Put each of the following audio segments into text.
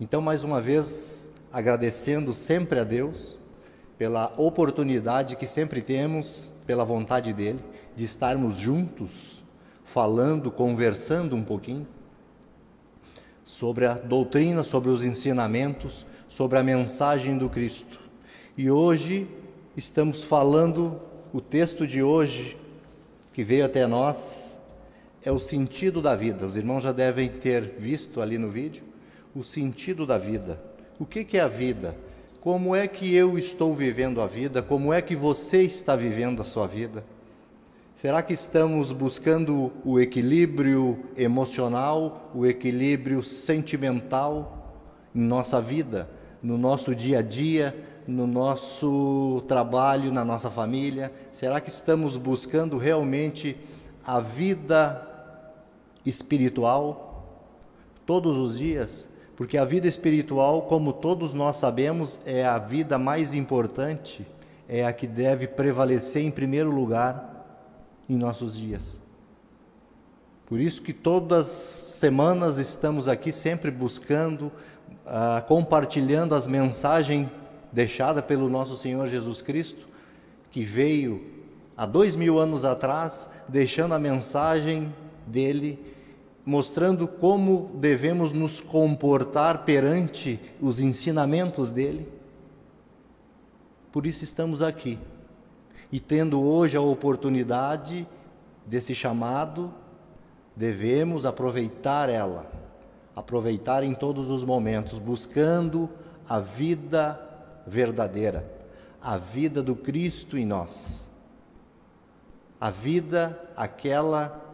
Então, mais uma vez, agradecendo sempre a Deus pela oportunidade que sempre temos, pela vontade dele, de estarmos juntos, falando, conversando um pouquinho sobre a doutrina, sobre os ensinamentos, sobre a mensagem do Cristo. E hoje estamos falando, o texto de hoje que veio até nós é o sentido da vida. Os irmãos já devem ter visto ali no vídeo o sentido da vida. O que, que é a vida? Como é que eu estou vivendo a vida? Como é que você está vivendo a sua vida? Será que estamos buscando o equilíbrio emocional, o equilíbrio sentimental em nossa vida, no nosso dia a dia, no nosso trabalho, na nossa família? Será que estamos buscando realmente a vida espiritual todos os dias? Porque a vida espiritual, como todos nós sabemos, é a vida mais importante, é a que deve prevalecer em primeiro lugar em nossos dias. Por isso que todas as semanas estamos aqui sempre buscando, uh, compartilhando as mensagens deixadas pelo nosso Senhor Jesus Cristo, que veio há dois mil anos atrás, deixando a mensagem dele, mostrando como devemos nos comportar perante os ensinamentos dele. Por isso estamos aqui e tendo hoje a oportunidade desse chamado, devemos aproveitar ela, aproveitar em todos os momentos, buscando a vida verdadeira, a vida do Cristo em nós. A vida aquela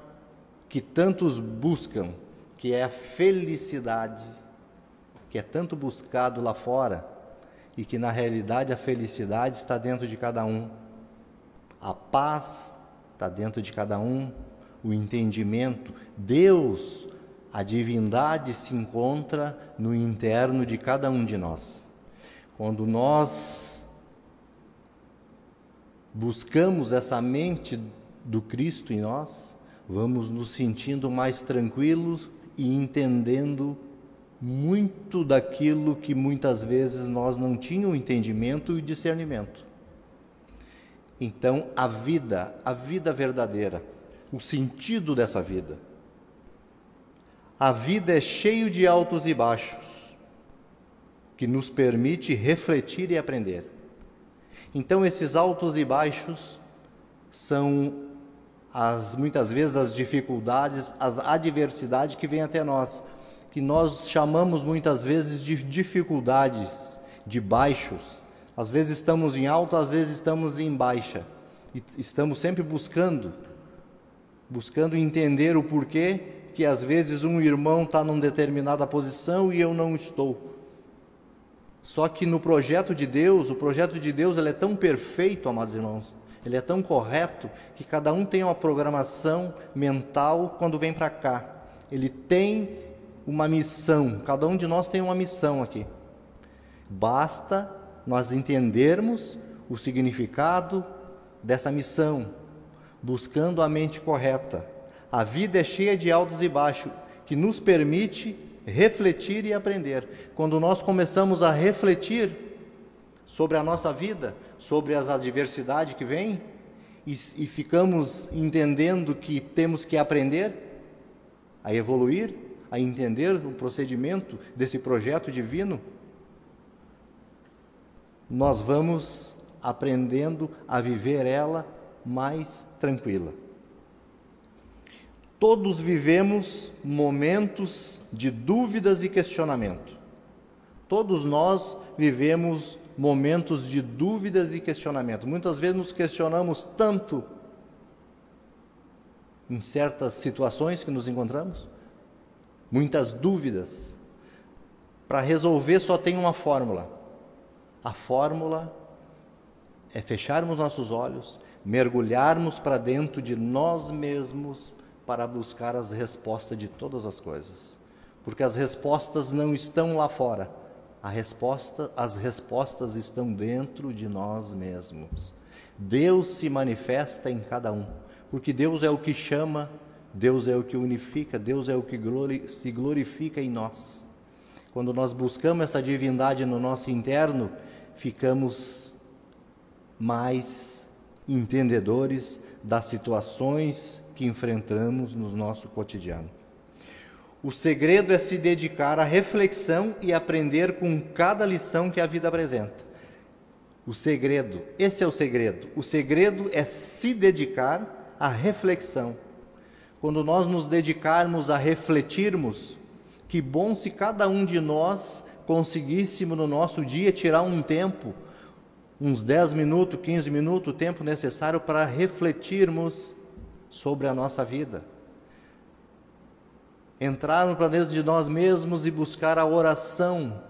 que tantos buscam, que é a felicidade, que é tanto buscado lá fora e que na realidade a felicidade está dentro de cada um. A paz está dentro de cada um, o entendimento. Deus, a divindade se encontra no interno de cada um de nós. Quando nós buscamos essa mente do Cristo em nós, vamos nos sentindo mais tranquilos e entendendo muito daquilo que muitas vezes nós não tínhamos entendimento e discernimento. Então, a vida, a vida verdadeira, o sentido dessa vida. A vida é cheio de altos e baixos, que nos permite refletir e aprender. Então, esses altos e baixos são as muitas vezes as dificuldades, as adversidades que vêm até nós, que nós chamamos muitas vezes de dificuldades, de baixos, às vezes estamos em alta, às vezes estamos em baixa. E estamos sempre buscando, buscando entender o porquê que às vezes um irmão está numa determinada posição e eu não estou. Só que no projeto de Deus, o projeto de Deus ele é tão perfeito, amados irmãos, ele é tão correto que cada um tem uma programação mental quando vem para cá. Ele tem uma missão, cada um de nós tem uma missão aqui. Basta nós entendermos o significado dessa missão, buscando a mente correta. A vida é cheia de altos e baixos, que nos permite refletir e aprender. Quando nós começamos a refletir sobre a nossa vida, sobre as adversidades que vêm, e, e ficamos entendendo que temos que aprender a evoluir, a entender o procedimento desse projeto divino, nós vamos aprendendo a viver ela mais tranquila. Todos vivemos momentos de dúvidas e questionamento. Todos nós vivemos momentos de dúvidas e questionamento. Muitas vezes nos questionamos tanto em certas situações que nos encontramos, muitas dúvidas. Para resolver só tem uma fórmula: a fórmula é fecharmos nossos olhos, mergulharmos para dentro de nós mesmos para buscar as respostas de todas as coisas. Porque as respostas não estão lá fora. Resposta, as respostas estão dentro de nós mesmos. Deus se manifesta em cada um, porque Deus é o que chama, Deus é o que unifica, Deus é o que glori se glorifica em nós. quando nós buscamos essa divindade no nosso interno, ficamos mais entendedores das situações que enfrentamos no nosso cotidiano. O segredo é se dedicar à reflexão e aprender com cada lição que a vida apresenta. O segredo, esse é o segredo. O segredo é se dedicar à reflexão. Quando nós nos dedicarmos a refletirmos, que bom se cada um de nós conseguíssemos no nosso dia tirar um tempo, uns 10 minutos, 15 minutos, o tempo necessário para refletirmos sobre a nossa vida. Entrarmos para dentro de nós mesmos e buscar a oração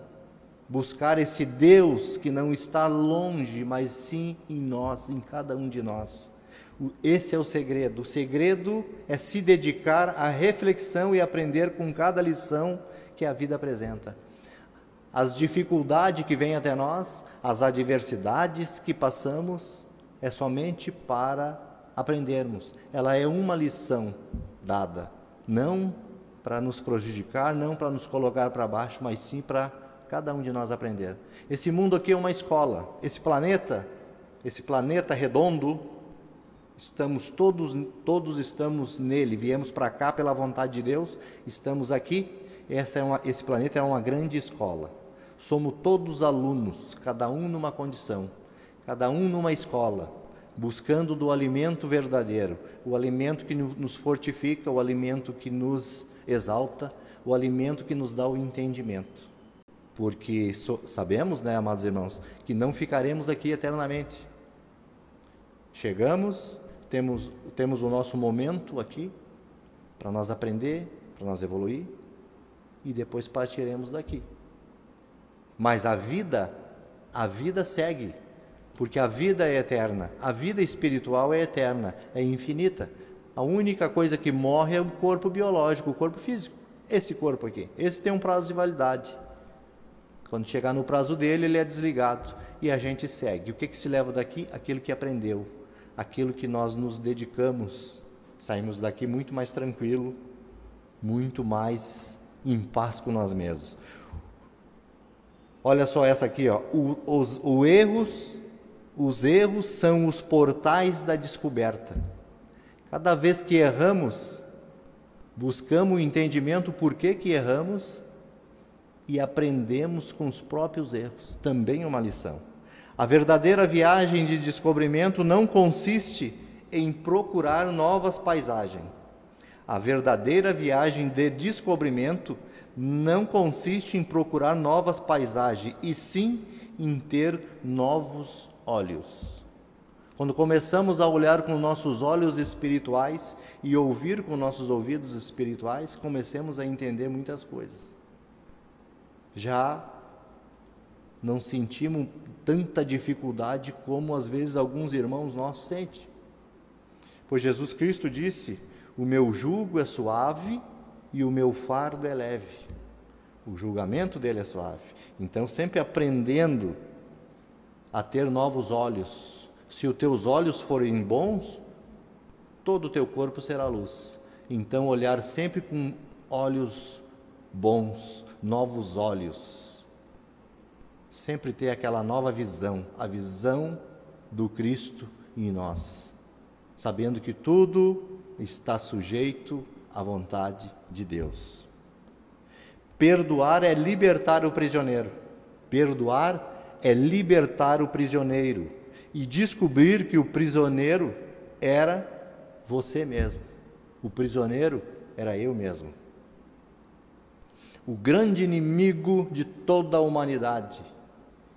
buscar esse Deus que não está longe, mas sim em nós, em cada um de nós. Esse é o segredo. O segredo é se dedicar à reflexão e aprender com cada lição que a vida apresenta. As dificuldades que vêm até nós, as adversidades que passamos, é somente para aprendermos. Ela é uma lição dada, não para nos prejudicar, não para nos colocar para baixo, mas sim para cada um de nós aprender. Esse mundo aqui é uma escola. Esse planeta, esse planeta redondo, estamos todos todos estamos nele. Viemos para cá pela vontade de Deus, estamos aqui. É uma, esse planeta é uma grande escola. Somos todos alunos, cada um numa condição, cada um numa escola, buscando do alimento verdadeiro, o alimento que nos fortifica, o alimento que nos exalta, o alimento que nos dá o entendimento porque so, sabemos, né, amados irmãos, que não ficaremos aqui eternamente. Chegamos, temos, temos o nosso momento aqui para nós aprender, para nós evoluir e depois partiremos daqui. Mas a vida, a vida segue, porque a vida é eterna, a vida espiritual é eterna, é infinita. A única coisa que morre é o corpo biológico, o corpo físico. Esse corpo aqui, esse tem um prazo de validade. Quando chegar no prazo dele, ele é desligado e a gente segue. O que, que se leva daqui? Aquilo que aprendeu, aquilo que nós nos dedicamos. Saímos daqui muito mais tranquilo, muito mais em paz com nós mesmos. Olha só essa aqui, ó. O, os, o erros, os erros são os portais da descoberta. Cada vez que erramos, buscamos o entendimento por que que erramos e aprendemos com os próprios erros, também uma lição. A verdadeira viagem de descobrimento não consiste em procurar novas paisagens. A verdadeira viagem de descobrimento não consiste em procurar novas paisagens, e sim em ter novos olhos. Quando começamos a olhar com nossos olhos espirituais e ouvir com nossos ouvidos espirituais, comecemos a entender muitas coisas já não sentimos tanta dificuldade como às vezes alguns irmãos nossos sentem. Pois Jesus Cristo disse: O meu jugo é suave e o meu fardo é leve. O julgamento dele é suave. Então, sempre aprendendo a ter novos olhos. Se os teus olhos forem bons, todo o teu corpo será luz. Então, olhar sempre com olhos bons, novos olhos. Sempre ter aquela nova visão, a visão do Cristo em nós, sabendo que tudo está sujeito à vontade de Deus. Perdoar é libertar o prisioneiro. Perdoar é libertar o prisioneiro e descobrir que o prisioneiro era você mesmo. O prisioneiro era eu mesmo o grande inimigo de toda a humanidade,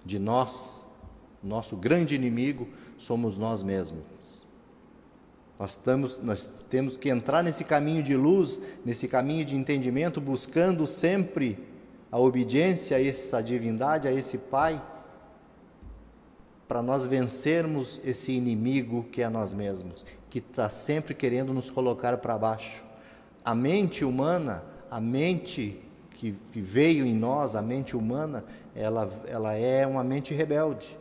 de nós, nosso grande inimigo somos nós mesmos. Nós, estamos, nós temos que entrar nesse caminho de luz, nesse caminho de entendimento, buscando sempre a obediência a essa divindade, a esse Pai, para nós vencermos esse inimigo que é nós mesmos, que está sempre querendo nos colocar para baixo. A mente humana, a mente que, que veio em nós, a mente humana, ela, ela é uma mente rebelde.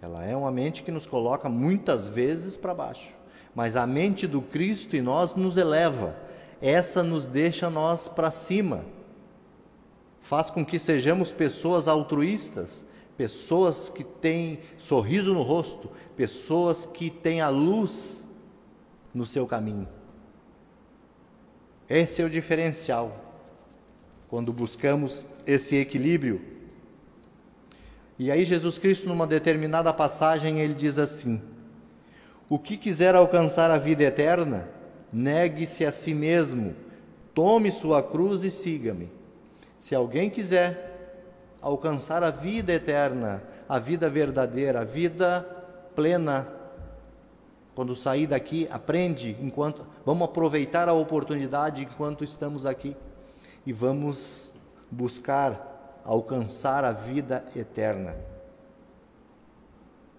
Ela é uma mente que nos coloca muitas vezes para baixo. Mas a mente do Cristo em nós nos eleva. Essa nos deixa nós para cima. faz com que sejamos pessoas altruístas, pessoas que têm sorriso no rosto, pessoas que têm a luz no seu caminho. Esse é o diferencial quando buscamos esse equilíbrio. E aí, Jesus Cristo, numa determinada passagem, ele diz assim: O que quiser alcançar a vida eterna, negue-se a si mesmo, tome sua cruz e siga-me. Se alguém quiser alcançar a vida eterna, a vida verdadeira, a vida plena, quando sair daqui, aprende enquanto vamos aproveitar a oportunidade enquanto estamos aqui e vamos buscar alcançar a vida eterna.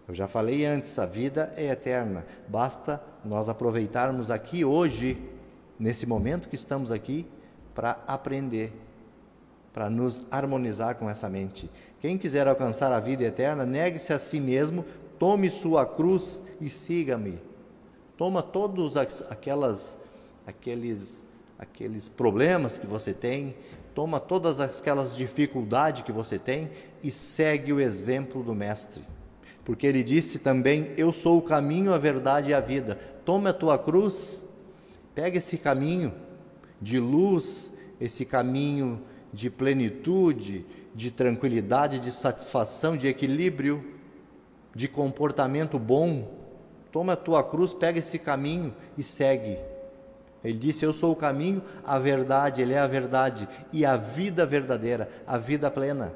Eu já falei antes, a vida é eterna. Basta nós aproveitarmos aqui hoje, nesse momento que estamos aqui, para aprender, para nos harmonizar com essa mente. Quem quiser alcançar a vida eterna, negue-se a si mesmo, tome sua cruz e siga-me. Toma todos aquelas, aqueles, aqueles problemas que você tem, toma todas aquelas dificuldades que você tem e segue o exemplo do Mestre. Porque ele disse também: Eu sou o caminho, a verdade e a vida. Toma a tua cruz, pega esse caminho de luz, esse caminho de plenitude, de tranquilidade, de satisfação, de equilíbrio, de comportamento bom Toma a tua cruz, pega esse caminho e segue. Ele disse: Eu sou o caminho, a verdade, Ele é a verdade e a vida verdadeira, a vida plena.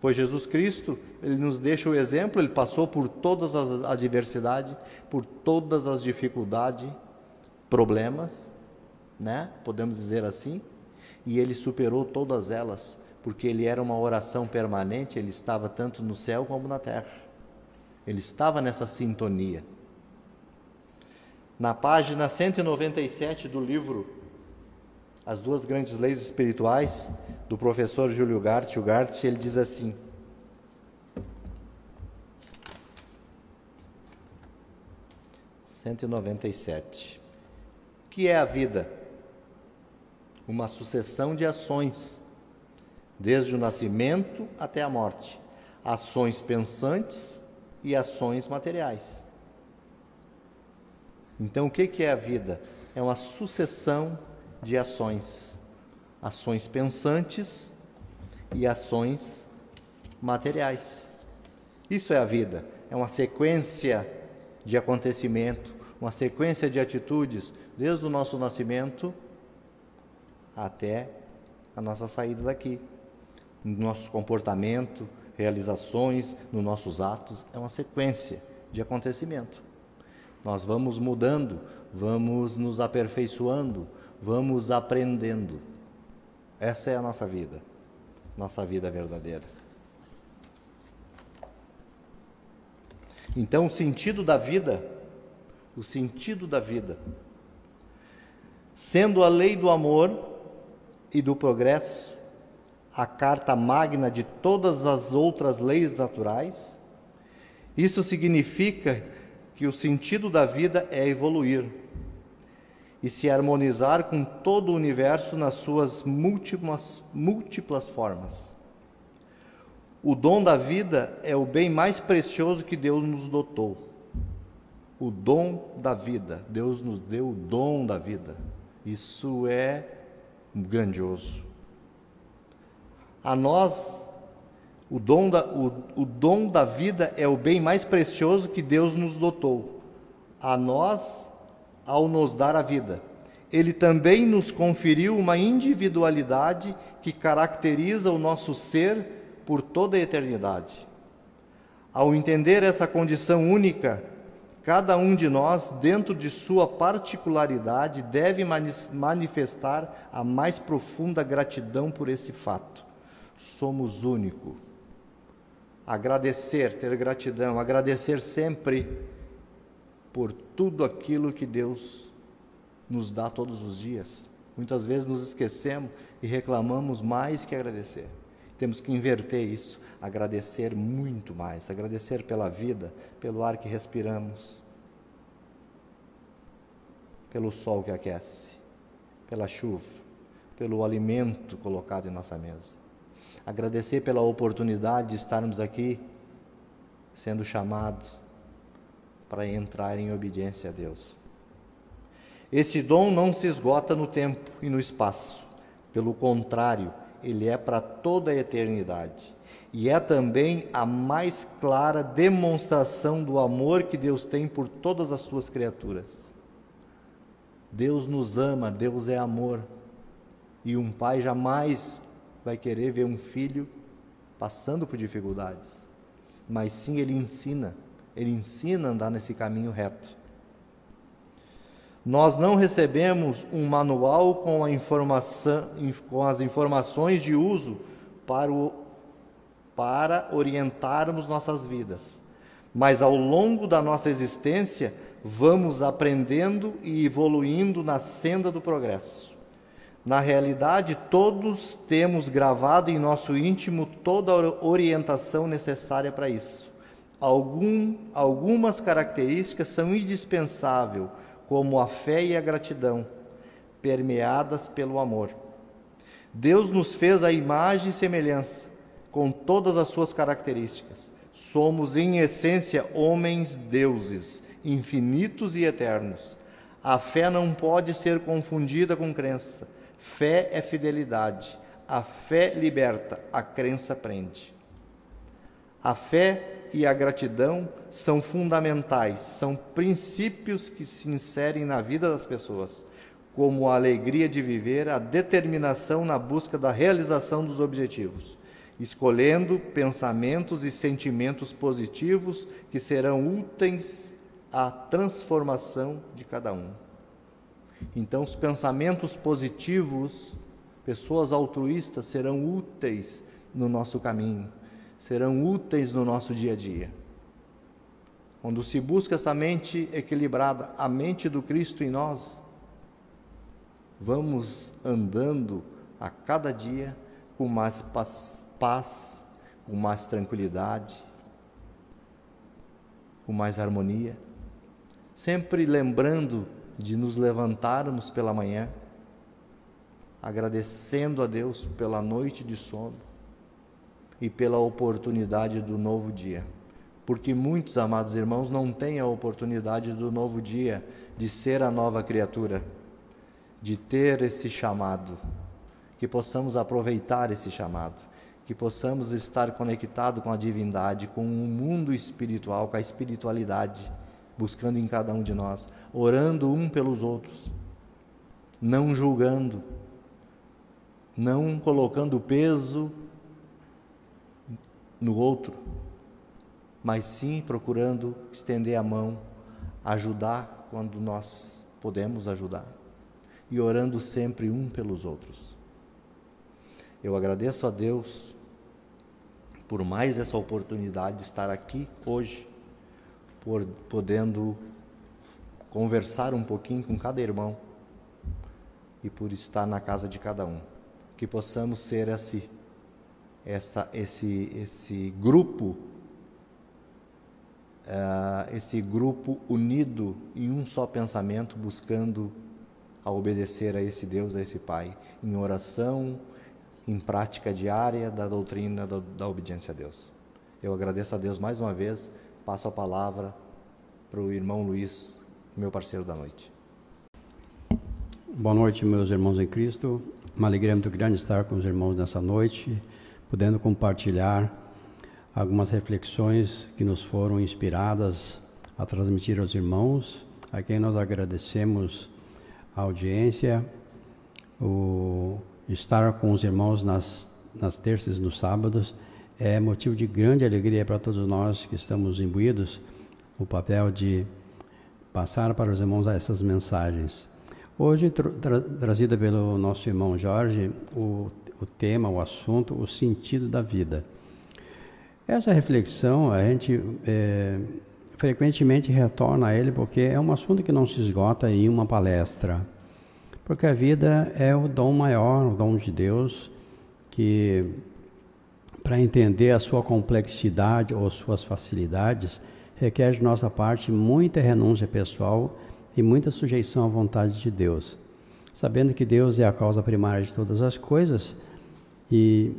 Pois Jesus Cristo, Ele nos deixa o exemplo, Ele passou por todas as adversidades, por todas as dificuldades, problemas, né? Podemos dizer assim, e Ele superou todas elas, porque Ele era uma oração permanente, Ele estava tanto no céu como na terra. Ele estava nessa sintonia. Na página 197 do livro As Duas Grandes Leis Espirituais, do professor Júlio Gart, o Gart, ele diz assim: Cento e noventa e sete. Que é a vida? Uma sucessão de ações, desde o nascimento até a morte. Ações pensantes, e ações materiais. Então, o que é a vida? É uma sucessão de ações, ações pensantes e ações materiais. Isso é a vida, é uma sequência de acontecimento, uma sequência de atitudes, desde o nosso nascimento até a nossa saída daqui, nosso comportamento, realizações, nos nossos atos, é uma sequência de acontecimento. Nós vamos mudando, vamos nos aperfeiçoando, vamos aprendendo. Essa é a nossa vida, nossa vida verdadeira. Então, o sentido da vida, o sentido da vida, sendo a lei do amor e do progresso, a carta magna de todas as outras leis naturais. Isso significa que o sentido da vida é evoluir e se harmonizar com todo o universo nas suas múltiplas, múltiplas formas. O dom da vida é o bem mais precioso que Deus nos dotou. O dom da vida. Deus nos deu o dom da vida. Isso é grandioso. A nós, o dom, da, o, o dom da vida é o bem mais precioso que Deus nos dotou. A nós, ao nos dar a vida. Ele também nos conferiu uma individualidade que caracteriza o nosso ser por toda a eternidade. Ao entender essa condição única, cada um de nós, dentro de sua particularidade, deve manifestar a mais profunda gratidão por esse fato somos único. Agradecer, ter gratidão, agradecer sempre por tudo aquilo que Deus nos dá todos os dias. Muitas vezes nos esquecemos e reclamamos mais que agradecer. Temos que inverter isso, agradecer muito mais, agradecer pela vida, pelo ar que respiramos, pelo sol que aquece, pela chuva, pelo alimento colocado em nossa mesa. Agradecer pela oportunidade de estarmos aqui sendo chamados para entrar em obediência a Deus. Esse dom não se esgota no tempo e no espaço. Pelo contrário, ele é para toda a eternidade. E é também a mais clara demonstração do amor que Deus tem por todas as suas criaturas. Deus nos ama, Deus é amor. E um pai jamais vai querer ver um filho passando por dificuldades. Mas sim, ele ensina, ele ensina a andar nesse caminho reto. Nós não recebemos um manual com, com as informações de uso para, o, para orientarmos nossas vidas, mas ao longo da nossa existência vamos aprendendo e evoluindo na senda do progresso. Na realidade, todos temos gravado em nosso íntimo toda a orientação necessária para isso. Algum, algumas características são indispensáveis como a fé e a gratidão, permeadas pelo amor. Deus nos fez a imagem e semelhança, com todas as suas características. Somos, em essência, homens deuses, infinitos e eternos. A fé não pode ser confundida com crença. Fé é fidelidade. A fé liberta, a crença prende. A fé e a gratidão são fundamentais, são princípios que se inserem na vida das pessoas, como a alegria de viver, a determinação na busca da realização dos objetivos, escolhendo pensamentos e sentimentos positivos que serão úteis à transformação de cada um. Então, os pensamentos positivos, pessoas altruístas, serão úteis no nosso caminho serão úteis no nosso dia a dia. Quando se busca essa mente equilibrada, a mente do Cristo em nós, vamos andando a cada dia com mais paz, paz com mais tranquilidade, com mais harmonia, sempre lembrando de nos levantarmos pela manhã, agradecendo a Deus pela noite de sono, e pela oportunidade do novo dia. Porque muitos, amados irmãos, não têm a oportunidade do novo dia, de ser a nova criatura, de ter esse chamado. Que possamos aproveitar esse chamado, que possamos estar conectados com a divindade, com o mundo espiritual, com a espiritualidade, buscando em cada um de nós, orando um pelos outros, não julgando, não colocando peso no outro, mas sim procurando estender a mão, ajudar quando nós podemos ajudar e orando sempre um pelos outros. Eu agradeço a Deus por mais essa oportunidade de estar aqui hoje, por podendo conversar um pouquinho com cada irmão e por estar na casa de cada um. Que possamos ser esse essa, esse, esse grupo, uh, esse grupo unido em um só pensamento, buscando a obedecer a esse Deus, a esse Pai, em oração, em prática diária da doutrina da, da obediência a Deus. Eu agradeço a Deus mais uma vez, passo a palavra para o irmão Luiz, meu parceiro da noite. Boa noite, meus irmãos em Cristo. Uma alegria muito grande estar com os irmãos nessa noite podendo compartilhar algumas reflexões que nos foram inspiradas a transmitir aos irmãos, a quem nós agradecemos a audiência, o estar com os irmãos nas, nas terças e nos sábados é motivo de grande alegria para todos nós que estamos imbuídos o papel de passar para os irmãos essas mensagens. Hoje, tra trazida pelo nosso irmão Jorge, o o tema, o assunto, o sentido da vida. Essa reflexão a gente é, frequentemente retorna a ele porque é um assunto que não se esgota em uma palestra. Porque a vida é o dom maior, o dom de Deus, que para entender a sua complexidade ou suas facilidades, requer de nossa parte muita renúncia pessoal e muita sujeição à vontade de Deus. sabendo que Deus é a causa primária de todas as coisas e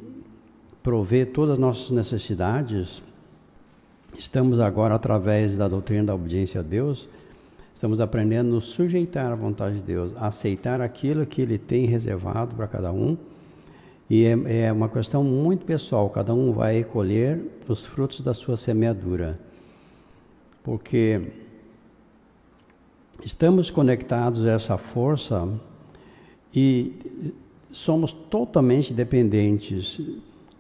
provê todas as nossas necessidades, estamos agora, através da doutrina da obediência a Deus, estamos aprendendo a nos sujeitar à vontade de Deus, a aceitar aquilo que Ele tem reservado para cada um. E é, é uma questão muito pessoal, cada um vai colher os frutos da sua semeadura. Porque estamos conectados a essa força e somos totalmente dependentes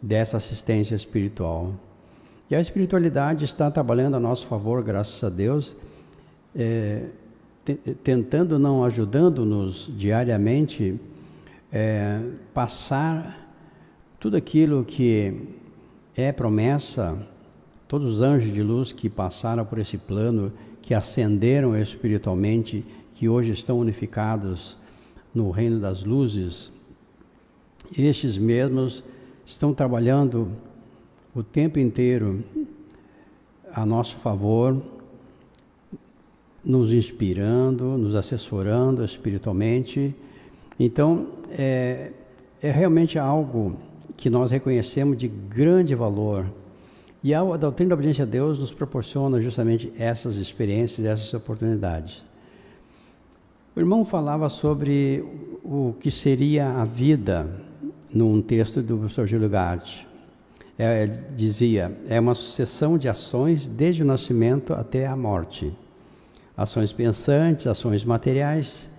dessa assistência espiritual. E a espiritualidade está trabalhando a nosso favor, graças a Deus, é, tentando, não ajudando-nos diariamente, é, passar tudo aquilo que é promessa, todos os anjos de luz que passaram por esse plano, que ascenderam espiritualmente, que hoje estão unificados no reino das luzes, estes mesmos estão trabalhando o tempo inteiro a nosso favor, nos inspirando, nos assessorando espiritualmente. Então, é, é realmente algo que nós reconhecemos de grande valor. E a doutrina da obediência a Deus nos proporciona justamente essas experiências, essas oportunidades. O irmão falava sobre o que seria a vida num texto do professor Júlio Gatti. É, dizia, é uma sucessão de ações desde o nascimento até a morte. Ações pensantes, ações materiais.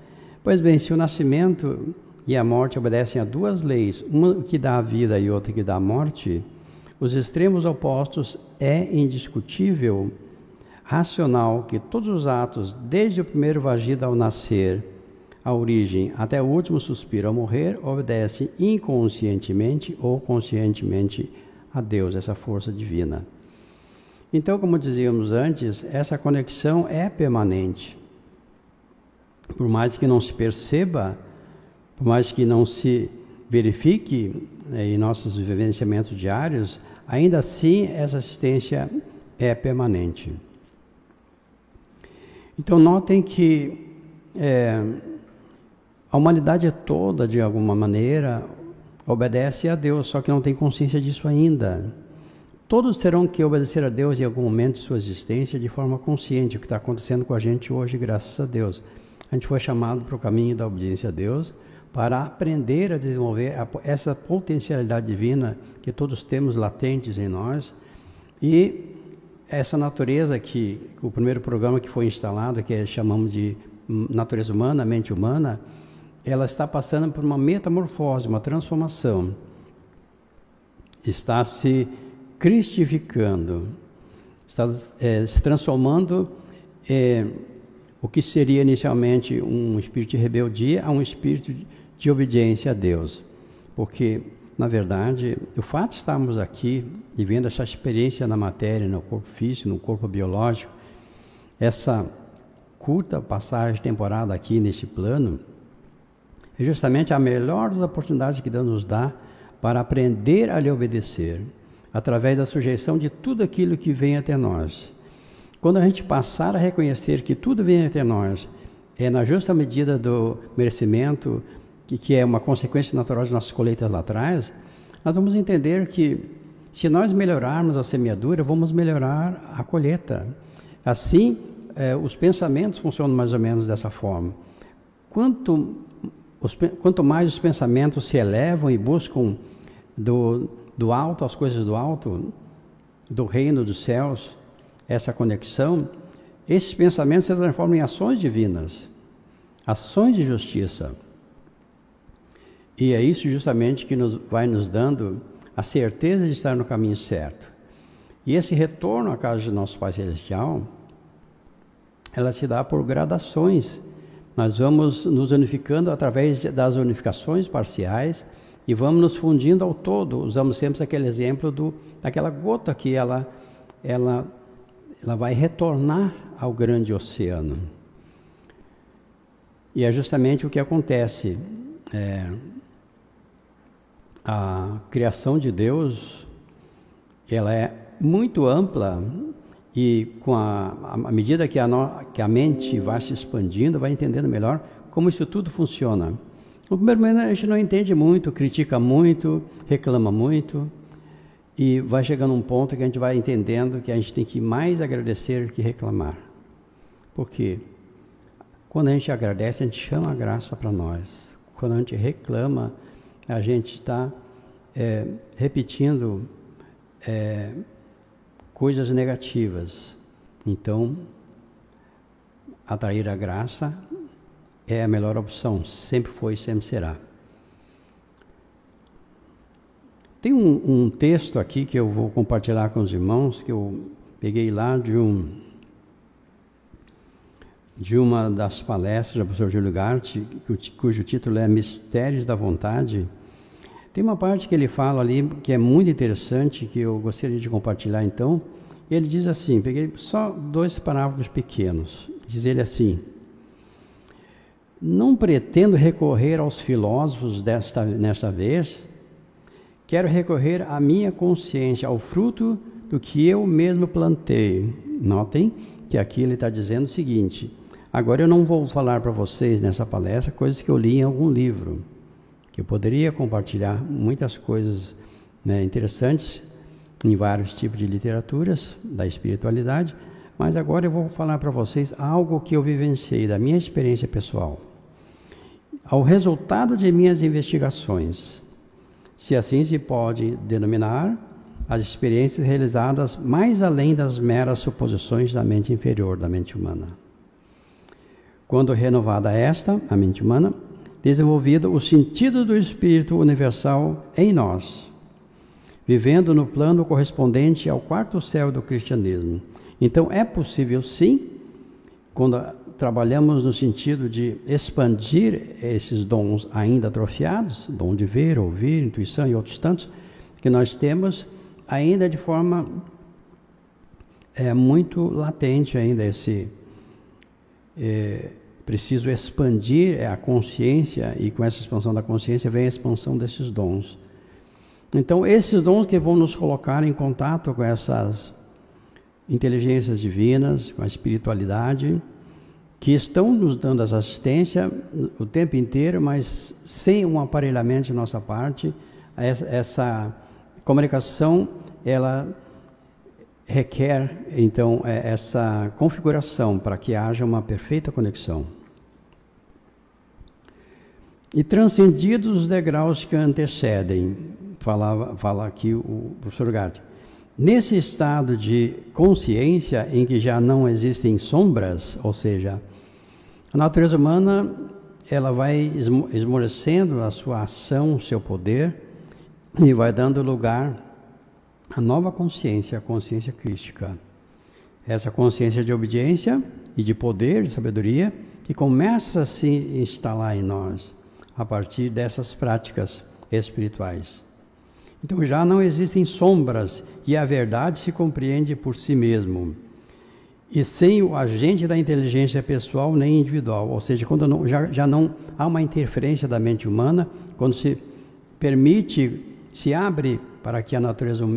Pois bem, se o nascimento e a morte obedecem a duas leis, uma que dá a vida e outra que dá a morte, os extremos opostos é indiscutível racional que todos os atos, desde o primeiro vagido ao nascer, a origem, até o último suspiro ao morrer, obedecem inconscientemente ou conscientemente a Deus, essa força divina. Então, como dizíamos antes, essa conexão é permanente. Por mais que não se perceba, por mais que não se verifique eh, em nossos vivenciamentos diários, ainda assim essa assistência é permanente. Então notem que é, a humanidade toda, de alguma maneira, obedece a Deus, só que não tem consciência disso ainda. Todos terão que obedecer a Deus em algum momento de sua existência de forma consciente, o que está acontecendo com a gente hoje, graças a Deus. A gente foi chamado para o caminho da obediência a Deus para aprender a desenvolver essa potencialidade divina que todos temos latentes em nós e essa natureza que o primeiro programa que foi instalado, que é, chamamos de natureza humana, mente humana, ela está passando por uma metamorfose, uma transformação. Está se cristificando, está é, se transformando é, o que seria inicialmente um espírito de rebeldia a um espírito de, obediência a Deus. Porque na verdade, o fato de estarmos aqui e vendo essa experiência na matéria, no corpo físico, no corpo biológico, essa curta passagem temporada aqui nesse plano, é justamente a melhor das oportunidades que Deus nos dá para aprender a lhe obedecer, através da sujeição de tudo aquilo que vem até nós. Quando a gente passar a reconhecer que tudo vem até nós, é na justa medida do merecimento, que, que é uma consequência natural de nossas colheitas lá atrás, nós vamos entender que se nós melhorarmos a semeadura, vamos melhorar a colheita. Assim, eh, os pensamentos funcionam mais ou menos dessa forma. Quanto, os, quanto mais os pensamentos se elevam e buscam do, do alto as coisas do alto, do reino dos céus, essa conexão, esses pensamentos se transformam em ações divinas, ações de justiça. E é isso justamente que nos, vai nos dando a certeza de estar no caminho certo. E esse retorno à casa de nosso Pai Celestial, ela se dá por gradações. Nós vamos nos unificando através das unificações parciais e vamos nos fundindo ao todo. Usamos sempre aquele exemplo do, daquela gota que ela, ela, ela vai retornar ao grande oceano. E é justamente o que acontece. É, a criação de Deus ela é muito ampla e com a, a medida que a, no, que a mente vai se expandindo, vai entendendo melhor como isso tudo funciona. No primeiro momento a gente não entende muito, critica muito, reclama muito, e vai chegando um ponto que a gente vai entendendo que a gente tem que mais agradecer que reclamar. Por quê? Quando a gente agradece, a gente chama a graça para nós. Quando a gente reclama, a gente está é, repetindo é, coisas negativas. Então, atrair a graça é a melhor opção, sempre foi e sempre será. Tem um, um, texto aqui que eu vou compartilhar com os irmãos, que eu peguei lá de um de uma das palestras do professor Júlio Gart, cujo título é Mistérios da Vontade. Tem uma parte que ele fala ali que é muito interessante, que eu gostaria de compartilhar então. Ele diz assim, peguei só dois parágrafos pequenos. Diz ele assim: Não pretendo recorrer aos filósofos desta nesta vez, quero recorrer à minha consciência, ao fruto do que eu mesmo plantei. Notem que aqui ele está dizendo o seguinte: Agora eu não vou falar para vocês nessa palestra coisas que eu li em algum livro, que eu poderia compartilhar muitas coisas né, interessantes em vários tipos de literaturas da espiritualidade, mas agora eu vou falar para vocês algo que eu vivenciei da minha experiência pessoal. Ao resultado de minhas investigações, se assim se pode denominar, as experiências realizadas mais além das meras suposições da mente inferior da mente humana. Quando renovada esta, a mente humana, desenvolvido o sentido do Espírito universal em nós, vivendo no plano correspondente ao quarto céu do cristianismo. Então é possível sim, quando trabalhamos no sentido de expandir esses dons ainda atrofiados, dom de ver, ouvir, intuição e outros tantos, que nós temos ainda de forma é, muito latente ainda esse é, preciso expandir a consciência e com essa expansão da consciência vem a expansão desses dons. Então, esses dons que vão nos colocar em contato com essas inteligências divinas, com a espiritualidade, que estão nos dando essa assistência o tempo inteiro, mas sem um aparelhamento de nossa parte, essa, essa comunicação ela requer então é, essa configuração para que haja uma perfeita conexão. E transcendidos os degraus que antecedem, falava, fala aqui o professor Gatti, nesse estado de consciência em que já não existem sombras, ou seja, a natureza humana ela vai esmorecendo a sua ação, o seu poder, e vai dando lugar a nova consciência, a consciência crística. Essa consciência de obediência e de poder, de sabedoria, que começa a se instalar em nós a partir dessas práticas espirituais. Então já não existem sombras e a verdade se compreende por si mesmo. E sem o agente da inteligência pessoal nem individual, ou seja, quando não, já, já não há uma interferência da mente humana, quando se permite, se abre para que a natureza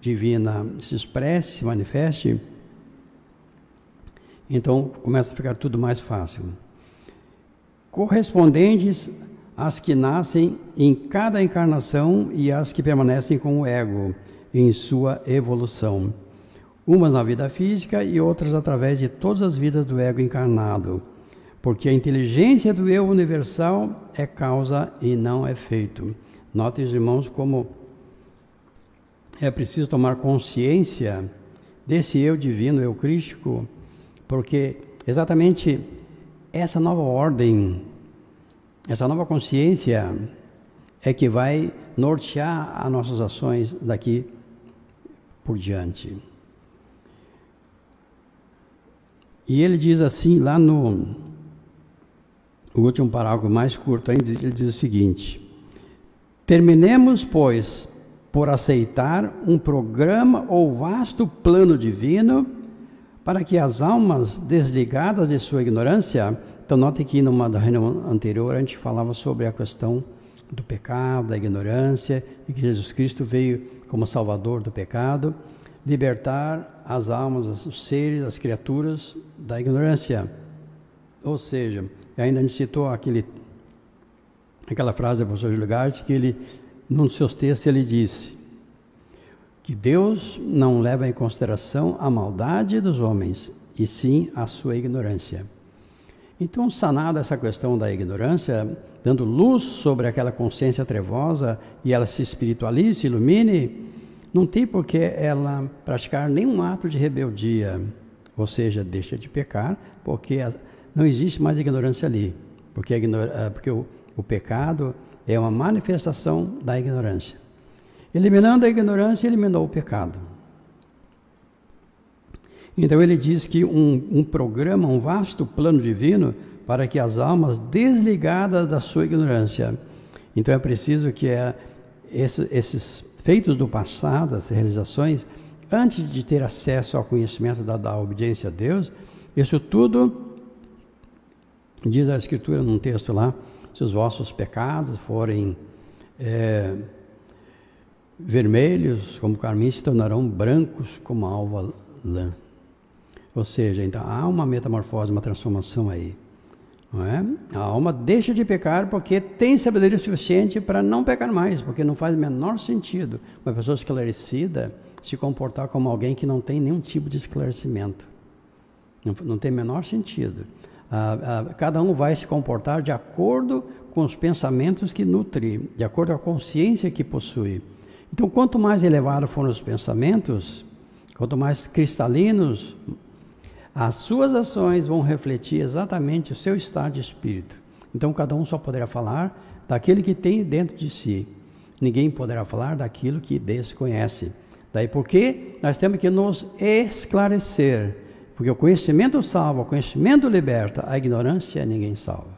divina se expresse, se manifeste, então começa a ficar tudo mais fácil. Correspondentes às que nascem em cada encarnação e às que permanecem com o ego em sua evolução. Umas na vida física e outras através de todas as vidas do ego encarnado. Porque a inteligência do eu universal é causa e não efeito. Notem, irmãos, como é preciso tomar consciência desse eu divino, eu crístico, porque exatamente essa nova ordem, essa nova consciência é que vai nortear as nossas ações daqui por diante. E ele diz assim, lá no último parágrafo mais curto ainda, ele diz o seguinte: Terminemos, pois, por aceitar um programa ou vasto plano divino para que as almas desligadas de sua ignorância, então note que numa da reunião anterior a gente falava sobre a questão do pecado, da ignorância, e que Jesus Cristo veio como salvador do pecado, libertar as almas, os seres, as criaturas da ignorância. Ou seja, ainda a gente citou aquele, aquela frase do professor Júlio Garte, que ele, num dos seus textos, ele disse que Deus não leva em consideração a maldade dos homens, e sim a sua ignorância. Então, sanada essa questão da ignorância, dando luz sobre aquela consciência trevosa e ela se espiritualize, se ilumine, não tem por que ela praticar nenhum ato de rebeldia, ou seja, deixa de pecar, porque não existe mais ignorância ali, porque, ah, porque o, o pecado é uma manifestação da ignorância. Eliminando a ignorância, eliminou o pecado. Então ele diz que um, um programa, um vasto plano divino para que as almas desligadas da sua ignorância. Então é preciso que é, esse, esses feitos do passado, as realizações, antes de ter acesso ao conhecimento da, da obediência a Deus, isso tudo, diz a Escritura num texto lá, se os vossos pecados forem é, vermelhos como carmim, se tornarão brancos como alva lã. Ou seja, então há uma metamorfose, uma transformação aí. É? A alma deixa de pecar porque tem sabedoria suficiente para não pecar mais, porque não faz o menor sentido uma pessoa esclarecida se comportar como alguém que não tem nenhum tipo de esclarecimento. Não, não tem menor sentido. Ah, ah, cada um vai se comportar de acordo com os pensamentos que nutre, de acordo com a consciência que possui. Então, quanto mais elevados forem os pensamentos, quanto mais cristalinos, as suas ações vão refletir exatamente o seu estado de espírito. Então cada um só poderá falar daquele que tem dentro de si. Ninguém poderá falar daquilo que desconhece. Daí porque nós temos que nos esclarecer. Porque o conhecimento salva, o conhecimento liberta, a ignorância ninguém salva.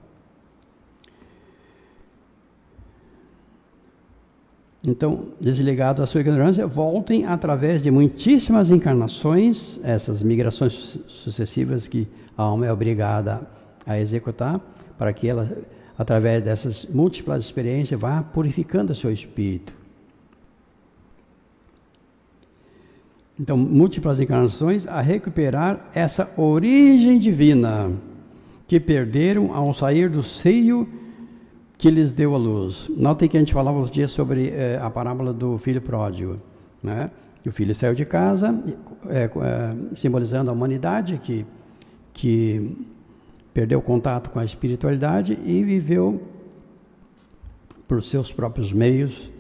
Então, desligados da sua ignorância, voltem através de muitíssimas encarnações, essas migrações sucessivas que a alma é obrigada a executar, para que ela, através dessas múltiplas experiências, vá purificando o seu espírito. Então, múltiplas encarnações a recuperar essa origem divina que perderam ao sair do seio que lhes deu a luz. Notem que a gente falava uns dias sobre é, a parábola do filho pródigo, né? Que o filho saiu de casa, é, é, simbolizando a humanidade que, que perdeu contato com a espiritualidade e viveu por seus próprios meios.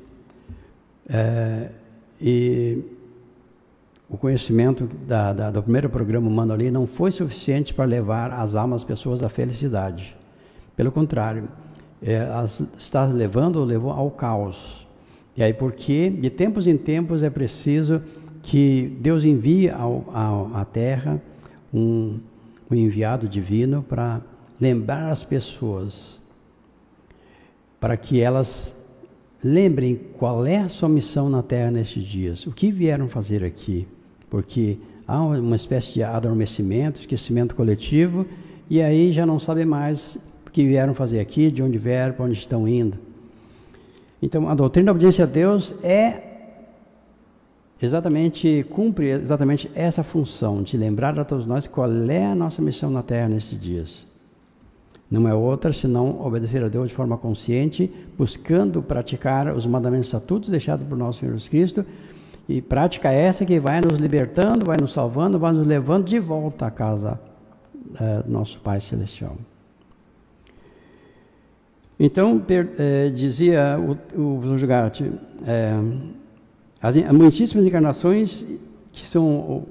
e o conhecimento da, da, do primeiro programa humano ali não foi suficiente para levar as almas, as pessoas à felicidade. Pelo contrário, é, as, está levando ou levou ao caos. E aí, porque de tempos em tempos é preciso que Deus envie ao, ao, à terra um, um enviado divino para lembrar as pessoas, para que elas lembrem qual é a sua missão na terra nestes dias, o que vieram fazer aqui, porque há uma espécie de adormecimento, esquecimento coletivo, e aí já não sabe mais que vieram fazer aqui, de onde vieram, para onde estão indo. Então, a doutrina da obediência a Deus é exatamente, cumpre exatamente essa função de lembrar a todos nós qual é a nossa missão na Terra nestes dias. Não é outra senão obedecer a Deus de forma consciente, buscando praticar os mandamentos estatutos deixados por nosso Senhor Jesus Cristo, e prática essa que vai nos libertando, vai nos salvando, vai nos levando de volta à casa do nosso Pai Celestial. Então, per, eh, dizia o, o Jugarte, eh, as muitíssimas encarnações que são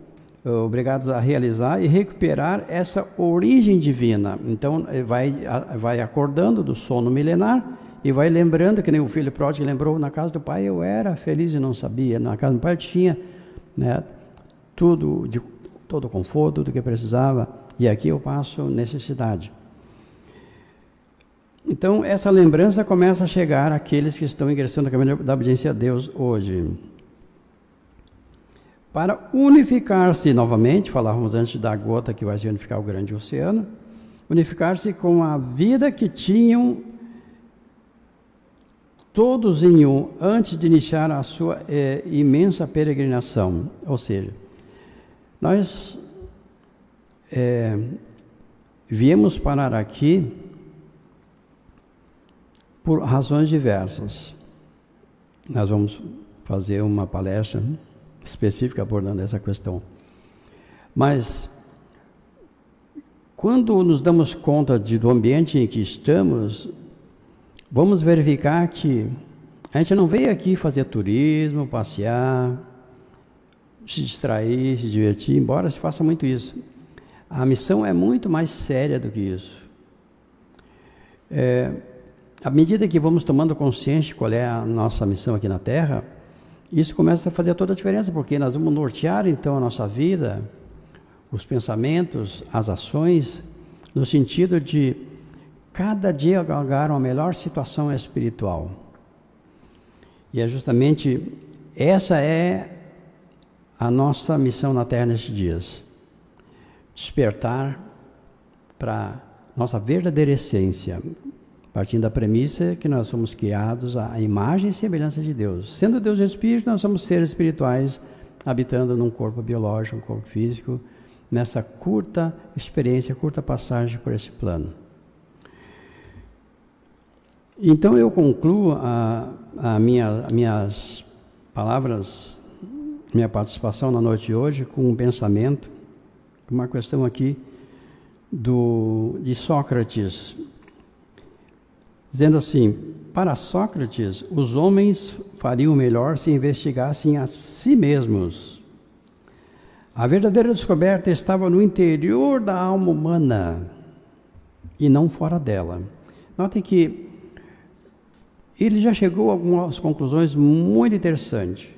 obrigadas a realizar e recuperar essa origem divina. Então, vai, vai acordando do sono milenar e vai lembrando, que nem o filho pródigo lembrou, na casa do pai eu era feliz e não sabia, na casa do pai tinha né, tudo, de, todo o conforto, tudo que precisava, e aqui eu passo necessidade. Então, essa lembrança começa a chegar àqueles que estão ingressando no caminho da obediência a Deus hoje. Para unificar-se novamente, falávamos antes da gota que vai se unificar o grande oceano, unificar-se com a vida que tinham todos em um antes de iniciar a sua é, imensa peregrinação. Ou seja, nós é, viemos parar aqui por razões diversas. Nós vamos fazer uma palestra específica abordando essa questão. Mas quando nos damos conta de, do ambiente em que estamos, vamos verificar que a gente não veio aqui fazer turismo, passear, se distrair, se divertir, embora se faça muito isso. A missão é muito mais séria do que isso. É, à medida que vamos tomando consciência de qual é a nossa missão aqui na Terra, isso começa a fazer toda a diferença, porque nós vamos nortear então a nossa vida os pensamentos, as ações, no sentido de cada dia galgar uma melhor situação espiritual. E é justamente essa é a nossa missão na Terra nestes dias. Despertar para nossa verdadeira essência, partindo da premissa que nós somos criados à imagem e semelhança de Deus. Sendo Deus Espírito, nós somos seres espirituais habitando num corpo biológico, um corpo físico, nessa curta experiência, curta passagem por esse plano. Então eu concluo a, a minha, minhas palavras, minha participação na noite de hoje com um pensamento, uma questão aqui do, de Sócrates, dizendo assim: para Sócrates, os homens fariam melhor se investigassem a si mesmos a verdadeira descoberta estava no interior da alma humana e não fora dela. Notem que ele já chegou a algumas conclusões muito interessantes,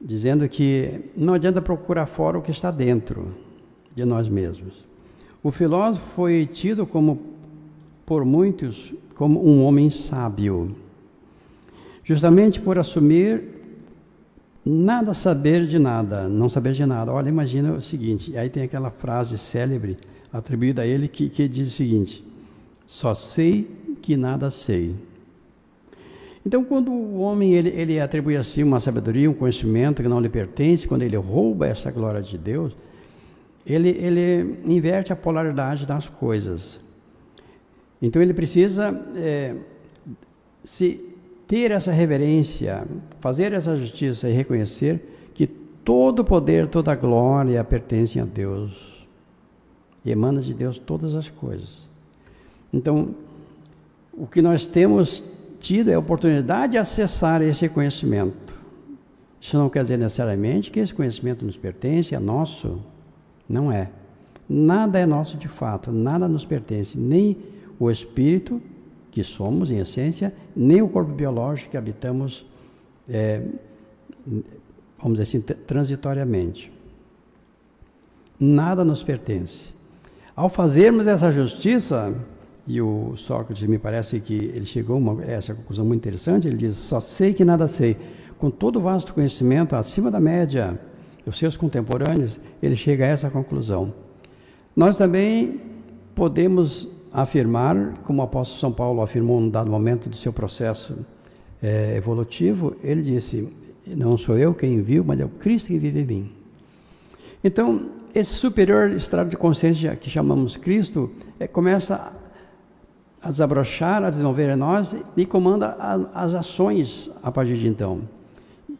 dizendo que não adianta procurar fora o que está dentro de nós mesmos. O filósofo foi tido como por muitos como um homem sábio, justamente por assumir Nada saber de nada, não saber de nada. Olha, imagina o seguinte: aí tem aquela frase célebre atribuída a ele que, que diz o seguinte: só sei que nada sei. Então, quando o homem ele, ele atribui a si uma sabedoria, um conhecimento que não lhe pertence, quando ele rouba essa glória de Deus, ele, ele inverte a polaridade das coisas. Então, ele precisa é, se ter essa reverência, fazer essa justiça e reconhecer que todo poder, toda glória pertencem a Deus emana de Deus todas as coisas. Então, o que nós temos tido é a oportunidade de acessar esse conhecimento. Isso não quer dizer necessariamente que esse conhecimento nos pertence, é nosso. Não é. Nada é nosso de fato, nada nos pertence, nem o Espírito, que somos, em essência, nem o corpo biológico que habitamos, é, vamos dizer assim, transitoriamente. Nada nos pertence. Ao fazermos essa justiça, e o Sócrates me parece que ele chegou a essa conclusão muito interessante, ele diz: só sei que nada sei. Com todo o vasto conhecimento acima da média dos seus contemporâneos, ele chega a essa conclusão. Nós também podemos afirmar, como o apóstolo São Paulo afirmou num dado momento do seu processo é, evolutivo, ele disse: Não sou eu quem viu, mas é o Cristo que vive em mim. Então, esse superior estado de consciência que chamamos Cristo é, começa a desabrochar, a desenvolver em nós e comanda a, as ações a partir de então.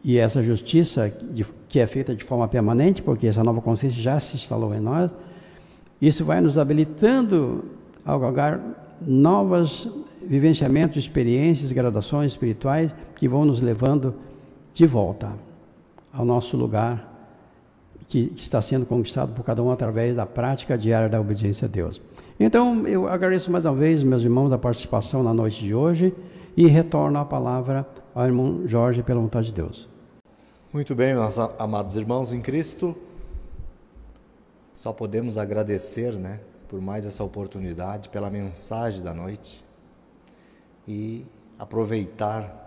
E essa justiça de, que é feita de forma permanente, porque essa nova consciência já se instalou em nós, isso vai nos habilitando ao galgar novos vivenciamentos, experiências, graduações espirituais que vão nos levando de volta ao nosso lugar que está sendo conquistado por cada um através da prática diária da obediência a Deus. Então, eu agradeço mais uma vez, meus irmãos, a participação na noite de hoje e retorno a palavra ao irmão Jorge pela vontade de Deus. Muito bem, meus amados irmãos em Cristo, só podemos agradecer, né, por mais essa oportunidade, pela mensagem da noite e aproveitar,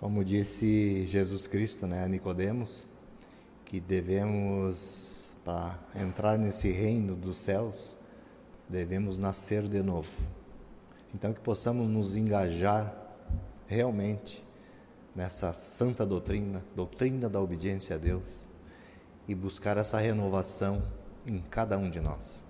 como disse Jesus Cristo, né, Nicodemos, que devemos para entrar nesse reino dos céus, devemos nascer de novo. Então que possamos nos engajar realmente nessa santa doutrina, doutrina da obediência a Deus, e buscar essa renovação em cada um de nós.